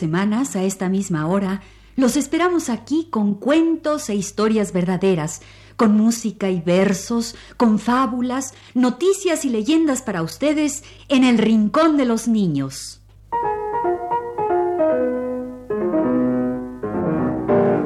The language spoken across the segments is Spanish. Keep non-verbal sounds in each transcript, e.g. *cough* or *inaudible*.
Semanas, a esta misma hora, los esperamos aquí con cuentos e historias verdaderas, con música y versos, con fábulas, noticias y leyendas para ustedes en el Rincón de los Niños.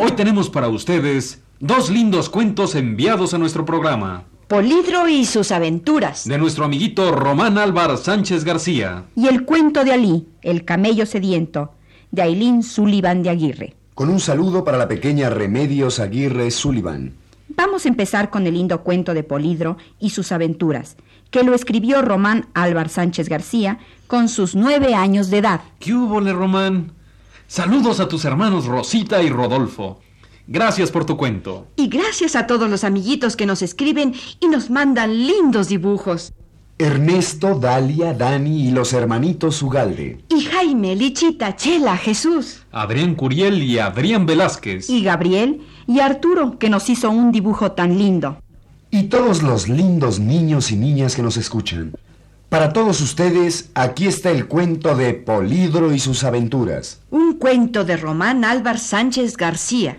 Hoy tenemos para ustedes dos lindos cuentos enviados a nuestro programa Polidro y sus aventuras. de nuestro amiguito Román Álvar Sánchez García. Y el cuento de Alí, el camello sediento, de Ailín Sullivan de Aguirre. Con un saludo para la pequeña Remedios Aguirre Sullivan. Vamos a empezar con el lindo cuento de Polidro y sus aventuras, que lo escribió Román Álvar Sánchez García con sus nueve años de edad. ¿Qué hubo, Le Román? Saludos a tus hermanos Rosita y Rodolfo. Gracias por tu cuento. Y gracias a todos los amiguitos que nos escriben y nos mandan lindos dibujos. Ernesto, Dalia, Dani y los hermanitos Ugalde. Y Jaime, Lichita, Chela, Jesús. Adrián Curiel y Adrián Velázquez. Y Gabriel y Arturo, que nos hizo un dibujo tan lindo. Y todos los lindos niños y niñas que nos escuchan. Para todos ustedes, aquí está el cuento de Polidro y sus aventuras. Un cuento de Román Álvar Sánchez García.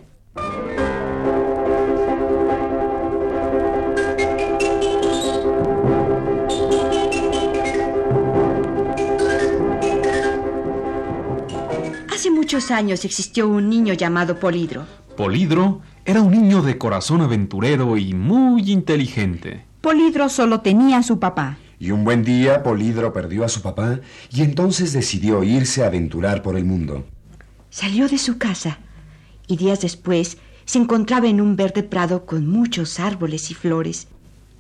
Muchos años existió un niño llamado Polidro. Polidro era un niño de corazón aventurero y muy inteligente. Polidro solo tenía a su papá. Y un buen día Polidro perdió a su papá y entonces decidió irse a aventurar por el mundo. Salió de su casa y días después se encontraba en un verde prado con muchos árboles y flores.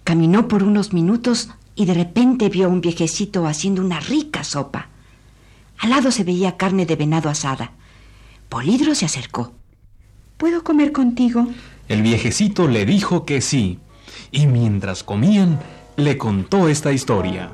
Caminó por unos minutos y de repente vio a un viejecito haciendo una rica sopa. Al lado se veía carne de venado asada. Polidro se acercó. ¿Puedo comer contigo? El viejecito le dijo que sí, y mientras comían, le contó esta historia.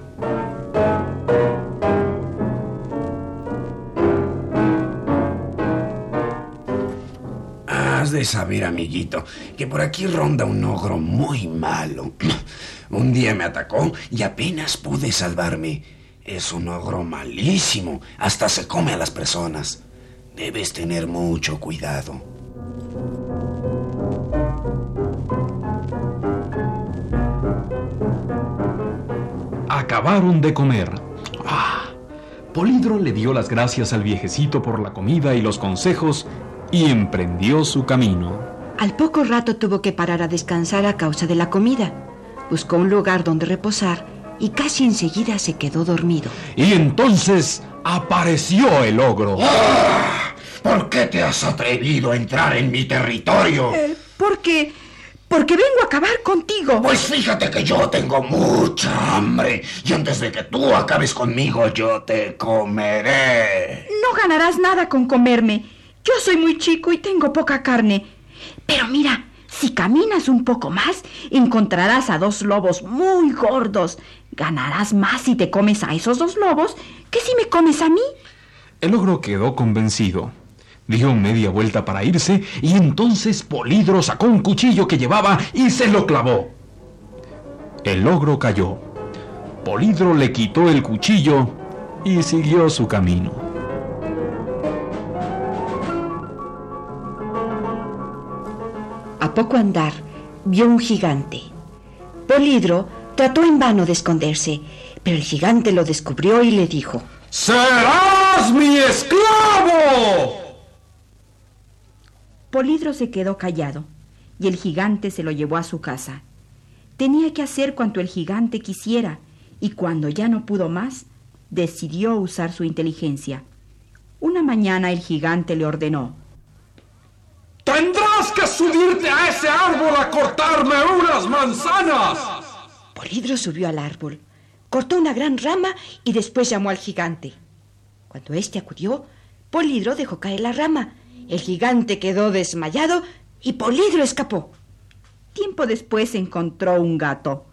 Has de saber, amiguito, que por aquí ronda un ogro muy malo. *clears throat* Un día me atacó y apenas pude salvarme. Es un ogro malísimo, hasta se come a las personas. Debes tener mucho cuidado. Acabaron de comer. Ah, Polidro le dio las gracias al viejecito por la comida y los consejos y emprendió su camino. Al poco rato tuvo que parar a descansar a causa de la comida. Buscó un lugar donde reposar y casi enseguida se quedó dormido. Y entonces apareció el ogro. ¿Por qué te has atrevido a entrar en mi territorio? Porque... porque vengo a acabar contigo. Pues fíjate que yo tengo mucha hambre y antes de que tú acabes conmigo yo te comeré. No ganarás nada con comerme. Yo soy muy chico y tengo poca carne. Pero mira, si caminas un poco más, encontrarás a dos lobos muy gordos. Ganarás más si te comes a esos dos lobos que si me comes a mí. El ogro quedó convencido. Dio media vuelta para irse y entonces Polidro sacó un cuchillo que llevaba y se lo clavó. El ogro cayó. Polidro le quitó el cuchillo y siguió su camino. A poco andar, vio un gigante. Polidro trató en vano de esconderse, pero el gigante lo descubrió y le dijo, ¡Serás mi esclavo! Polidro se quedó callado y el gigante se lo llevó a su casa. Tenía que hacer cuanto el gigante quisiera y cuando ya no pudo más, decidió usar su inteligencia. Una mañana el gigante le ordenó. Tendrás que subirte a ese árbol a cortarme unas manzanas. Polidro subió al árbol, cortó una gran rama y después llamó al gigante. Cuando éste acudió, Polidro dejó caer la rama. El gigante quedó desmayado y Polidro escapó. Tiempo después encontró un gato.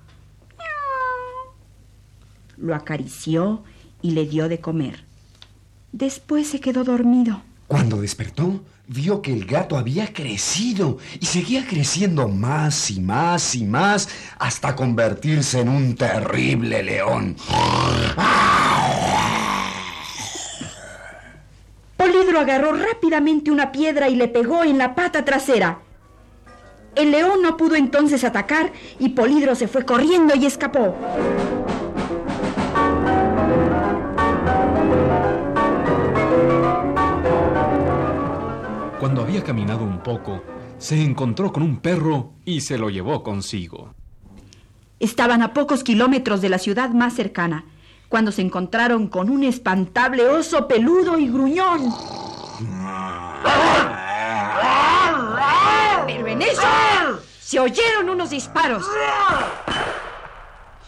Lo acarició y le dio de comer. Después se quedó dormido. Cuando despertó, vio que el gato había crecido y seguía creciendo más y más y más hasta convertirse en un terrible león. Polidro agarró rápidamente una piedra y le pegó en la pata trasera. El león no pudo entonces atacar y Polidro se fue corriendo y escapó. Había caminado un poco, se encontró con un perro y se lo llevó consigo. Estaban a pocos kilómetros de la ciudad más cercana, cuando se encontraron con un espantable oso peludo y gruñón. Pero en eso se oyeron unos disparos.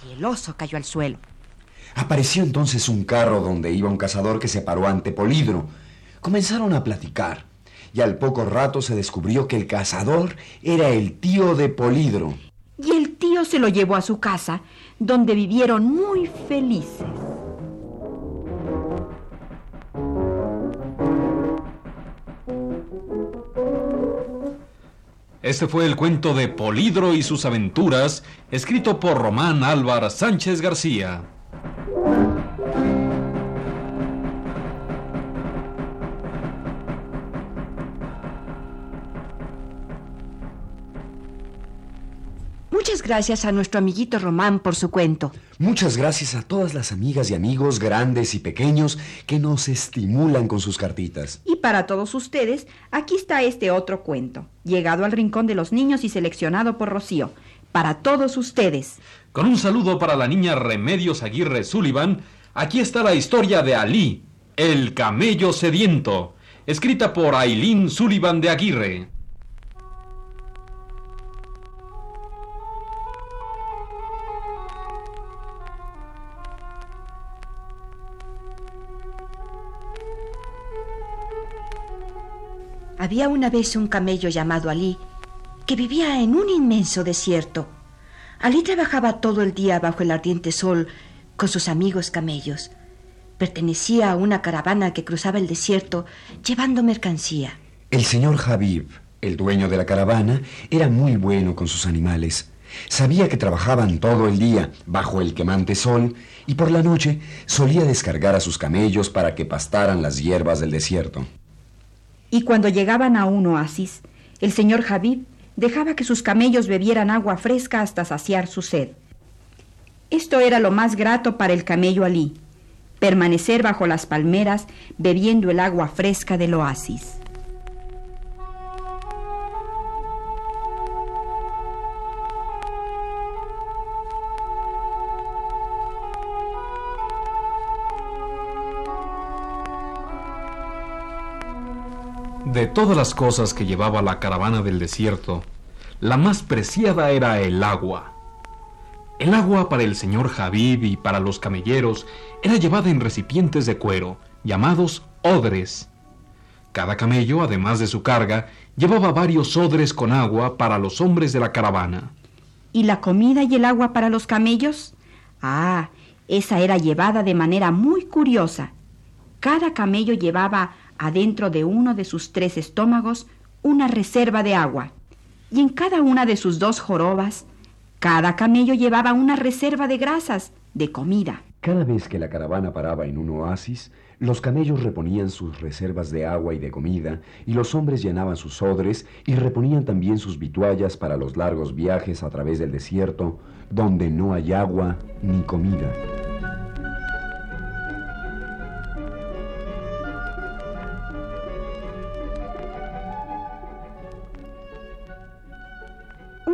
Y el oso cayó al suelo. Apareció entonces un carro donde iba un cazador que se paró ante Polidro. Comenzaron a platicar y al poco rato se descubrió que el cazador era el tío de Polidro. Y el tío se lo llevó a su casa, donde vivieron muy felices. Este fue el cuento de Polidro y sus aventuras, escrito por Román Álvar Sánchez García. Muchas gracias a nuestro amiguito Román por su cuento. Muchas gracias a todas las amigas y amigos grandes y pequeños que nos estimulan con sus cartitas. Y para todos ustedes, aquí está este otro cuento, llegado al rincón de los niños y seleccionado por Rocío. Para todos ustedes. Con un saludo para la niña Remedios Aguirre Sullivan, aquí está la historia de Ali, el camello sediento, escrita por Aileen Sullivan de Aguirre. Había una vez un camello llamado Alí que vivía en un inmenso desierto. Alí trabajaba todo el día bajo el ardiente sol con sus amigos camellos. Pertenecía a una caravana que cruzaba el desierto llevando mercancía. El señor Habib, el dueño de la caravana, era muy bueno con sus animales. Sabía que trabajaban todo el día bajo el quemante sol y por la noche solía descargar a sus camellos para que pastaran las hierbas del desierto. Y cuando llegaban a un oasis, el señor Habib dejaba que sus camellos bebieran agua fresca hasta saciar su sed. Esto era lo más grato para el camello Alí, permanecer bajo las palmeras bebiendo el agua fresca del oasis. De todas las cosas que llevaba la caravana del desierto, la más preciada era el agua. El agua para el señor Habib y para los camelleros era llevada en recipientes de cuero, llamados odres. Cada camello, además de su carga, llevaba varios odres con agua para los hombres de la caravana. ¿Y la comida y el agua para los camellos? Ah, esa era llevada de manera muy curiosa. Cada camello llevaba adentro de uno de sus tres estómagos una reserva de agua, y en cada una de sus dos jorobas, cada camello llevaba una reserva de grasas, de comida. Cada vez que la caravana paraba en un oasis, los camellos reponían sus reservas de agua y de comida, y los hombres llenaban sus odres y reponían también sus vituallas para los largos viajes a través del desierto, donde no hay agua ni comida.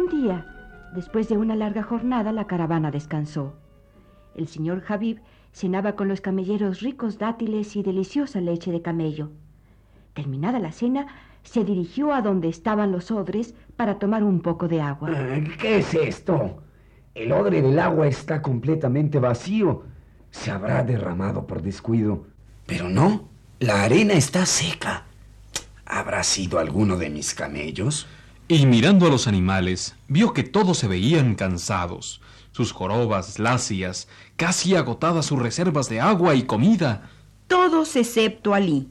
Día, después de una larga jornada, la caravana descansó. El señor Habib cenaba con los camelleros ricos dátiles y deliciosa leche de camello. Terminada la cena, se dirigió a donde estaban los odres para tomar un poco de agua. Ah, ¿Qué es esto? El odre del agua está completamente vacío. Se habrá derramado por descuido. Pero no, la arena está seca. ¿Habrá sido alguno de mis camellos? Y mirando a los animales, vio que todos se veían cansados, sus jorobas lacias, casi agotadas sus reservas de agua y comida. Todos excepto Alí.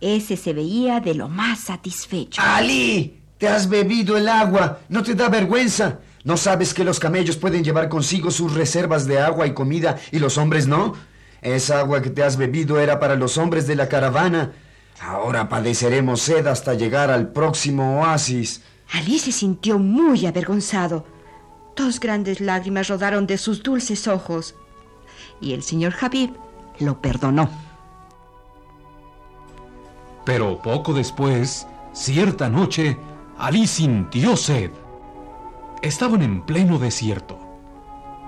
Ese se veía de lo más satisfecho. ¡Ali! ¡Te has bebido el agua! ¿No te da vergüenza? ¿No sabes que los camellos pueden llevar consigo sus reservas de agua y comida y los hombres no? Esa agua que te has bebido era para los hombres de la caravana. Ahora padeceremos sed hasta llegar al próximo oasis. Alí se sintió muy avergonzado. Dos grandes lágrimas rodaron de sus dulces ojos. Y el señor Habib lo perdonó. Pero poco después, cierta noche, Alí sintió sed. Estaban en pleno desierto.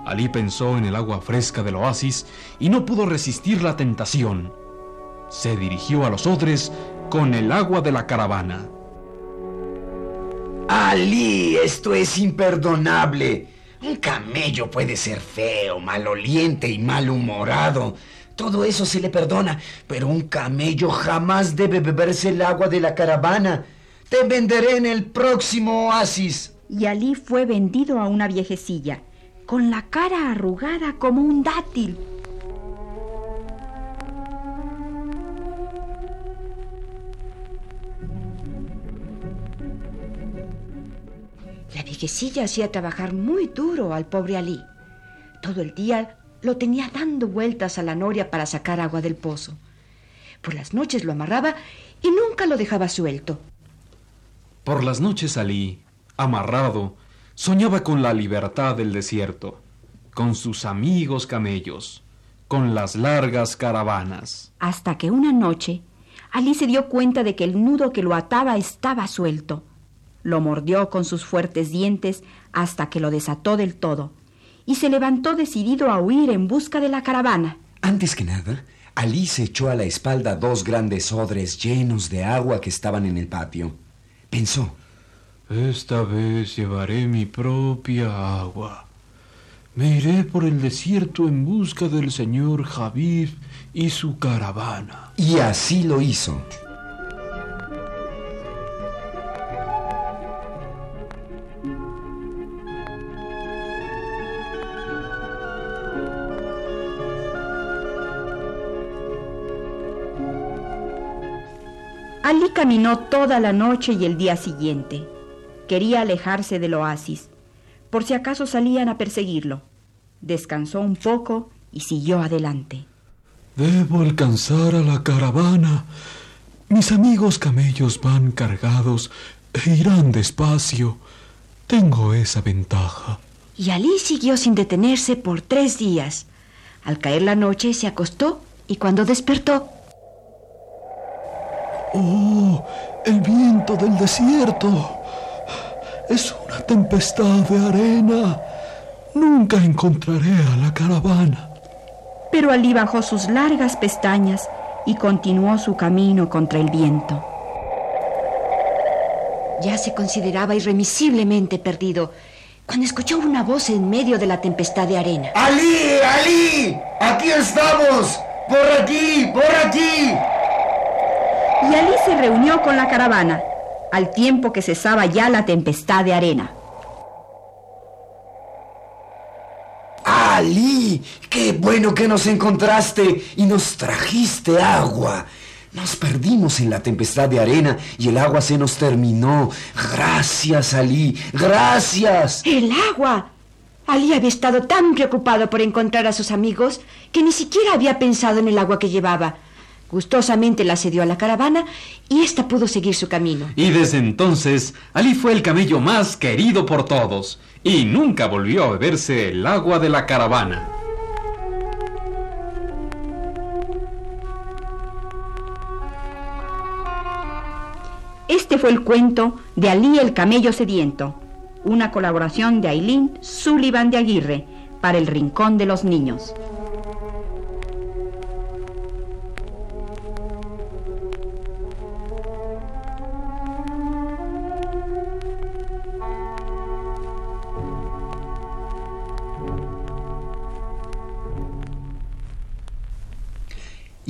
Alí pensó en el agua fresca del oasis y no pudo resistir la tentación. Se dirigió a los odres con el agua de la caravana. Ali, esto es imperdonable. Un camello puede ser feo, maloliente y malhumorado. Todo eso se le perdona, pero un camello jamás debe beberse el agua de la caravana. Te venderé en el próximo oasis. Y Alí fue vendido a una viejecilla, con la cara arrugada como un dátil. La viejecilla hacía trabajar muy duro al pobre Alí. Todo el día lo tenía dando vueltas a la noria para sacar agua del pozo. Por las noches lo amarraba y nunca lo dejaba suelto. Por las noches Alí, amarrado, soñaba con la libertad del desierto, con sus amigos camellos, con las largas caravanas. Hasta que una noche, Alí se dio cuenta de que el nudo que lo ataba estaba suelto. Lo mordió con sus fuertes dientes hasta que lo desató del todo y se levantó decidido a huir en busca de la caravana. Antes que nada, Alí se echó a la espalda dos grandes odres llenos de agua que estaban en el patio. Pensó, Esta vez llevaré mi propia agua. Me iré por el desierto en busca del señor Habib y su caravana. y así lo hizo. Caminó toda la noche y el día siguiente. Quería alejarse del oasis, por si acaso salían a perseguirlo. Descansó un poco y siguió adelante. Debo alcanzar a la caravana. Mis amigos camellos van cargados e irán despacio. Tengo esa ventaja. Y Alí siguió sin detenerse por tres días. Al caer la noche se acostó y cuando despertó, Oh, el viento del desierto. Es una tempestad de arena. Nunca encontraré a la caravana. Pero Alí bajó sus largas pestañas y continuó su camino contra el viento. ya se consideraba irremisiblemente perdido cuando escuchó una voz en medio de la tempestad de arena. ¡Ali! ¡Ali! ¡Aquí estamos! ¡Por aquí! ¡Por aquí! Y Alí se reunió con la caravana, al tiempo que cesaba ya la tempestad de arena. ¡Ali! ¡Qué bueno que nos encontraste y nos trajiste agua! Nos perdimos en la tempestad de arena y el agua se nos terminó. Gracias, Ali. Gracias. ¡El agua! Ali había estado tan preocupado por encontrar a sus amigos que ni siquiera había pensado en el agua que llevaba. Gustosamente la cedió a la caravana y ésta pudo seguir su camino. Y desde entonces, Ali fue el camello más querido por todos y nunca volvió a beberse el agua de la caravana. Este fue el cuento de Alí el camello sediento, una colaboración de Ailín Sullivan de Aguirre para el Rincón de los Niños.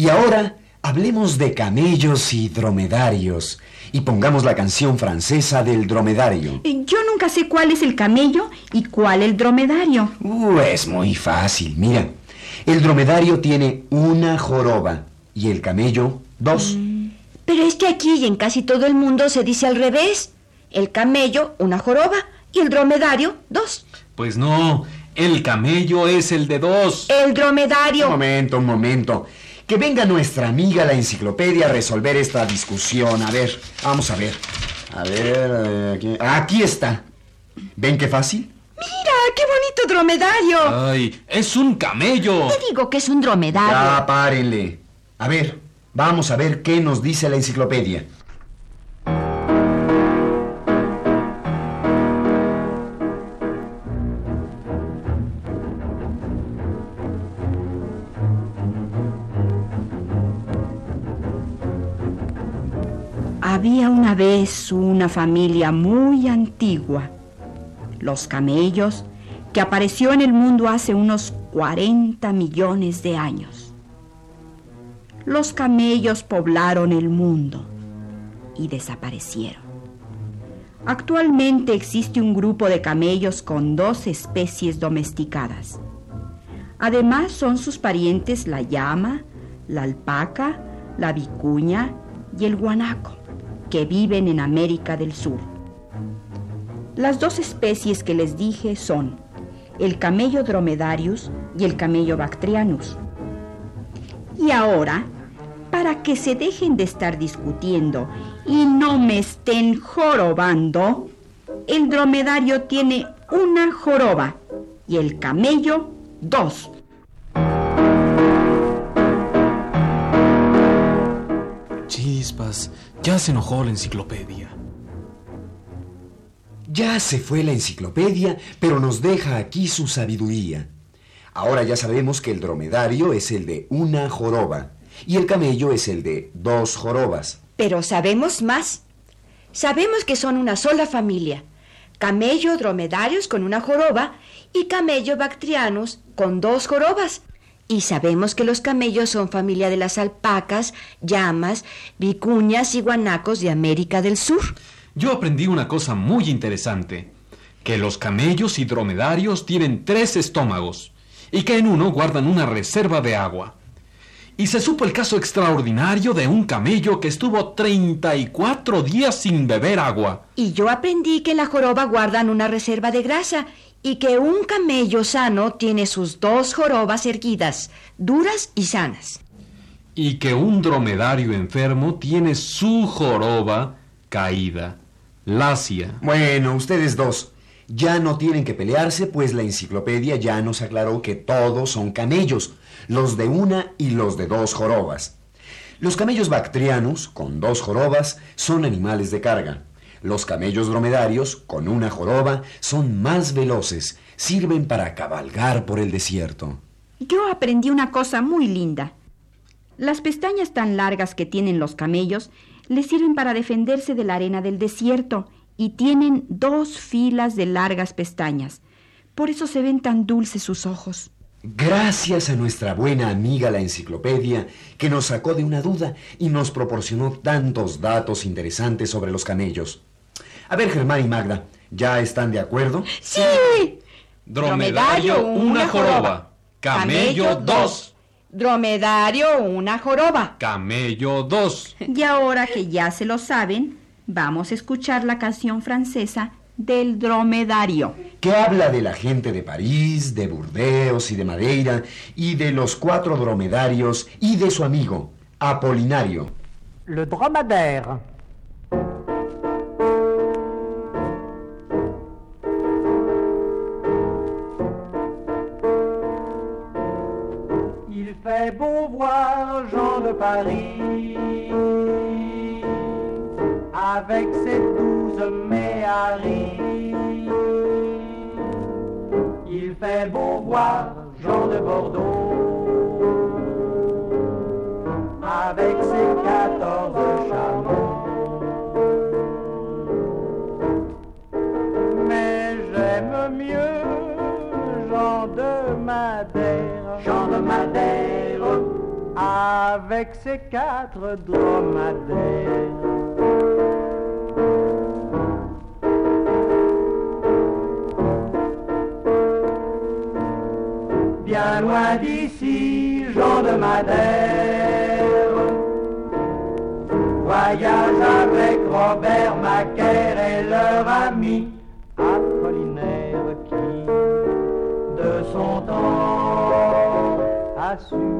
Y ahora hablemos de camellos y dromedarios y pongamos la canción francesa del dromedario. Eh, Yo nunca sé cuál es el camello y cuál el dromedario. Uh, es muy fácil. Mira, el dromedario tiene una joroba y el camello dos. Pero es que aquí y en casi todo el mundo se dice al revés. El camello, una joroba, y el dromedario, dos. Pues no, el camello es el de dos. El Un dromedario. momento, un momento. Que venga nuestra amiga la enciclopedia a resolver esta discusión. A ver, vamos a ver. A ver, aquí, aquí está. ¿Ven qué fácil? Mira, qué bonito dromedario. Ay, es un camello. Te digo que es un dromedario. Ya, párenle. A ver, vamos a ver qué nos dice la enciclopedia. Había una vez una familia muy antigua, los camellos, que apareció en el mundo hace unos 40 millones de años. Los camellos poblaron el mundo y desaparecieron. Actualmente existe un grupo de camellos con dos especies domesticadas. Además son sus parientes la llama, la alpaca, la vicuña y el guanaco, que viven en América del Sur. Las dos especies que les dije son el camello dromedarius y el camello bactrianus. Y ahora, para que se dejen de estar discutiendo y no me estén jorobando, el dromedario tiene una joroba y el camello dos. Chispas, ya se enojó la enciclopedia. Ya se fue la enciclopedia, pero nos deja aquí su sabiduría. Ahora ya sabemos que el dromedario es el de una joroba y el camello es el de dos jorobas. Pero sabemos más. Sabemos que son una sola familia. Camello dromedarios con una joroba y camello bactrianus con dos jorobas. Y sabemos que los camellos son familia de las alpacas, llamas, vicuñas y guanacos de América del Sur. Yo aprendí una cosa muy interesante, que los camellos y dromedarios tienen tres estómagos y que en uno guardan una reserva de agua. Y se supo el caso extraordinario de un camello que estuvo 34 días sin beber agua. Y yo aprendí que en la joroba guardan una reserva de grasa y que un camello sano tiene sus dos jorobas erguidas, duras y sanas. Y que un dromedario enfermo tiene su joroba caída, lacia. Bueno, ustedes dos, ya no tienen que pelearse, pues la enciclopedia ya nos aclaró que todos son camellos, los de una y los de dos jorobas. Los camellos bactrianos, con dos jorobas, son animales de carga. Los camellos dromedarios, con una joroba, son más veloces, sirven para cabalgar por el desierto. Yo aprendí una cosa muy linda. Las pestañas tan largas que tienen los camellos les sirven para defenderse de la arena del desierto y tienen dos filas de largas pestañas. Por eso se ven tan dulces sus ojos. Gracias a nuestra buena amiga la enciclopedia, que nos sacó de una duda y nos proporcionó tantos datos interesantes sobre los camellos. A ver, Germán y Magda, ¿ya están de acuerdo? ¡Sí! Dromedario, una joroba. Camello, dos. Dromedario, una joroba. Camello, dos. Y ahora que ya se lo saben, vamos a escuchar la canción francesa del dromedario. que habla de la gente de París, de Burdeos y de Madeira, y de los cuatro dromedarios y de su amigo, Apolinario. Le dromadaire. Paris avec ses douze méharis. Il fait beau voir Jean de Bordeaux avec ses quatorze chameaux. Avec ses quatre dromadaires. Bien loin d'ici, Jean de Madère voyage avec Robert Macaire et leur ami Apollinaire qui, de son temps, a su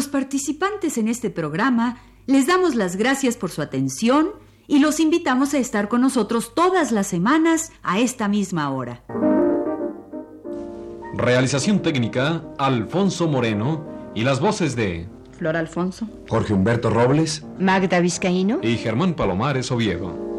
Los participantes en este programa les damos las gracias por su atención y los invitamos a estar con nosotros todas las semanas a esta misma hora. Realización técnica, Alfonso Moreno y las voces de Flor Alfonso. Jorge Humberto Robles. Magda Vizcaíno. y Germán Palomares Oviedo.